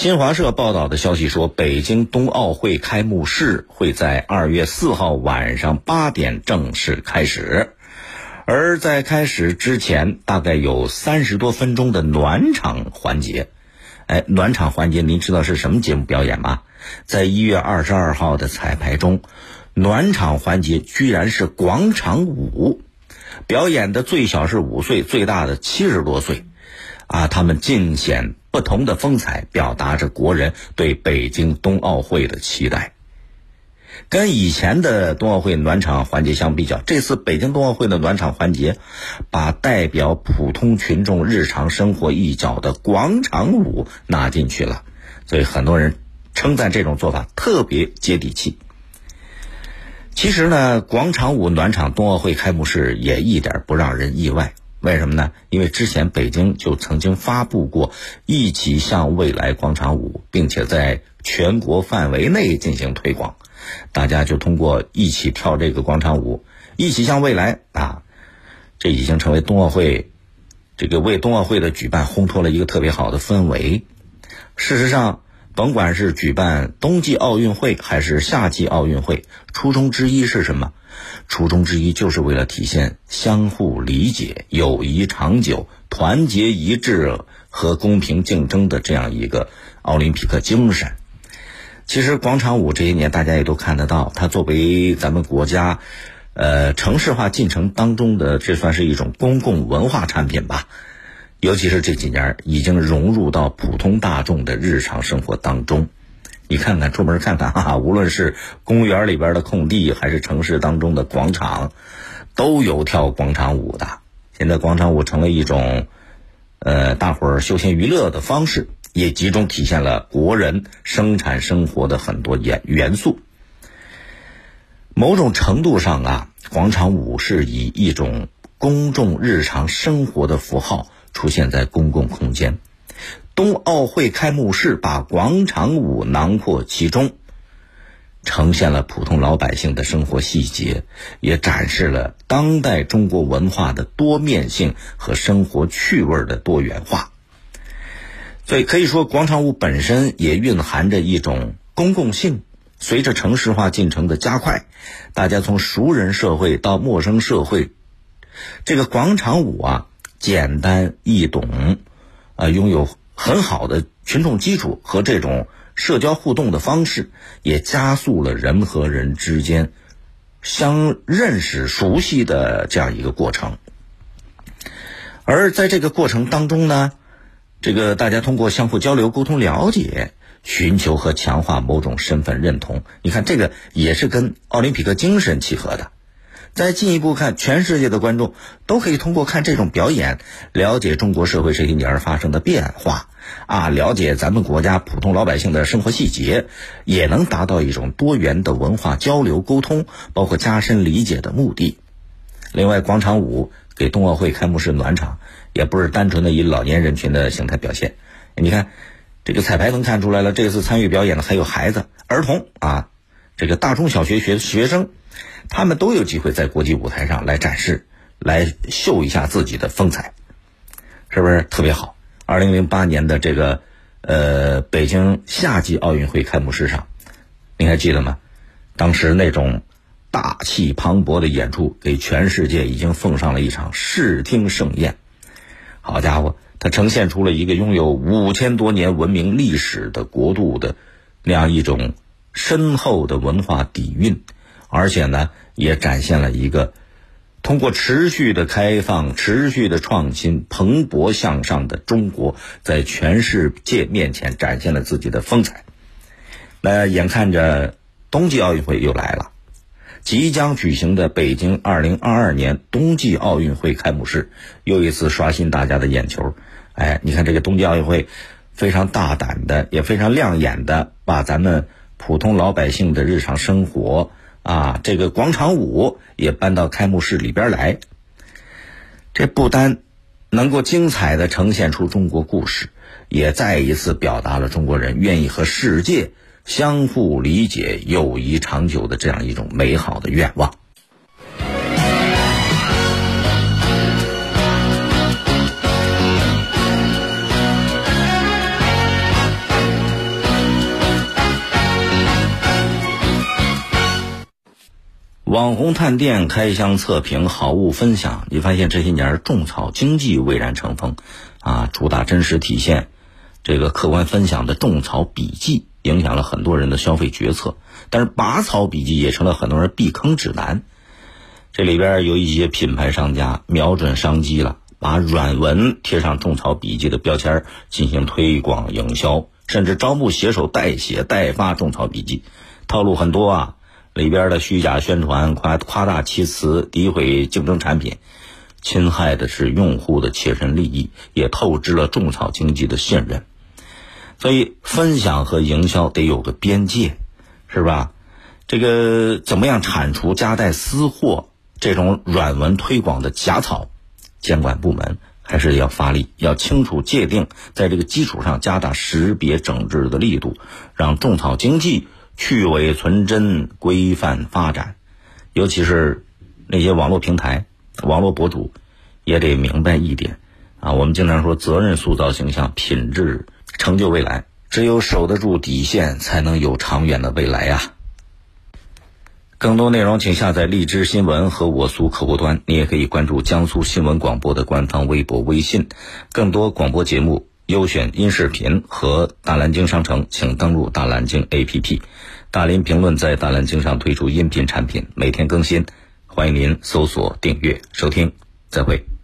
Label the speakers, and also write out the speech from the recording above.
Speaker 1: 新华社报道的消息说，北京冬奥会开幕式会在二月四号晚上八点正式开始，而在开始之前，大概有三十多分钟的暖场环节。哎，暖场环节，您知道是什么节目表演吗？在一月二十二号的彩排中，暖场环节居然是广场舞，表演的最小是五岁，最大的七十多岁，啊，他们尽显。不同的风采，表达着国人对北京冬奥会的期待。跟以前的冬奥会暖场环节相比较，这次北京冬奥会的暖场环节，把代表普通群众日常生活一角的广场舞纳进去了，所以很多人称赞这种做法特别接地气。其实呢，广场舞暖场冬奥会开幕式也一点不让人意外。为什么呢？因为之前北京就曾经发布过“一起向未来”广场舞，并且在全国范围内进行推广，大家就通过一起跳这个广场舞，一起向未来啊！这已经成为冬奥会，这个为冬奥会的举办烘托了一个特别好的氛围。事实上，甭管是举办冬季奥运会还是夏季奥运会，初衷之一是什么？初衷之一就是为了体现相互理解、友谊长久、团结一致和公平竞争的这样一个奥林匹克精神。其实广场舞这些年大家也都看得到，它作为咱们国家，呃，城市化进程当中的，这算是一种公共文化产品吧。尤其是这几年，已经融入到普通大众的日常生活当中。你看看，出门看看哈，无论是公园里边的空地，还是城市当中的广场，都有跳广场舞的。现在广场舞成了一种，呃，大伙儿休闲娱乐的方式，也集中体现了国人生产生活的很多元元素。某种程度上啊，广场舞是以一种公众日常生活的符号出现在公共空间。冬奥会开幕式把广场舞囊括其中，呈现了普通老百姓的生活细节，也展示了当代中国文化的多面性和生活趣味的多元化。所以可以说，广场舞本身也蕴含着一种公共性。随着城市化进程的加快，大家从熟人社会到陌生社会，这个广场舞啊，简单易懂，啊，拥有。很好的群众基础和这种社交互动的方式，也加速了人和人之间相认识、熟悉的这样一个过程。而在这个过程当中呢，这个大家通过相互交流、沟通、了解，寻求和强化某种身份认同。你看，这个也是跟奥林匹克精神契合的。再进一步看，全世界的观众都可以通过看这种表演，了解中国社会这些年发生的变化，啊，了解咱们国家普通老百姓的生活细节，也能达到一种多元的文化交流沟通，包括加深理解的目的。另外，广场舞给冬奥会开幕式暖场，也不是单纯的以老年人群的形态表现。你看，这个彩排能看出来了，这次参与表演的还有孩子、儿童啊，这个大中小学学学生。他们都有机会在国际舞台上来展示，来秀一下自己的风采，是不是特别好？二零零八年的这个呃北京夏季奥运会开幕式上，您还记得吗？当时那种大气磅礴的演出，给全世界已经奉上了一场视听盛宴。好家伙，它呈现出了一个拥有五千多年文明历史的国度的那样一种深厚的文化底蕴。而且呢，也展现了一个通过持续的开放、持续的创新、蓬勃向上的中国，在全世界面前展现了自己的风采。那眼看着冬季奥运会又来了，即将举行的北京2022年冬季奥运会开幕式又一次刷新大家的眼球。哎，你看这个冬季奥运会非常大胆的，也非常亮眼的，把咱们普通老百姓的日常生活。啊，这个广场舞也搬到开幕式里边来，这不单能够精彩的呈现出中国故事，也再一次表达了中国人愿意和世界相互理解、友谊长久的这样一种美好的愿望。网红探店开箱测评好物分享，你发现这些年种草经济蔚然成风，啊，主打真实体现，这个客观分享的种草笔记影响了很多人的消费决策，但是拔草笔记也成了很多人避坑指南。这里边有一些品牌商家瞄准商机了，把软文贴上种草笔记的标签进行推广营销，甚至招募写手代写代发种草笔记，套路很多啊。里边的虚假宣传、夸夸大其词、诋毁竞争产品，侵害的是用户的切身利益，也透支了种草经济的信任。所以，分享和营销得有个边界，是吧？这个怎么样铲除夹带私货这种软文推广的假草？监管部门还是要发力，要清楚界定，在这个基础上加大识别整治的力度，让种草经济。去伪存真，规范发展，尤其是那些网络平台、网络博主，也得明白一点啊。我们经常说，责任塑造形象，品质成就未来。只有守得住底线，才能有长远的未来呀。更多内容，请下载荔枝新闻和我苏客户端。你也可以关注江苏新闻广播的官方微博、微信。更多广播节目。优选音视频和大蓝鲸商城，请登录大蓝鲸 APP。大林评论在大蓝鲸上推出音频产品，每天更新，欢迎您搜索订阅收听。再会。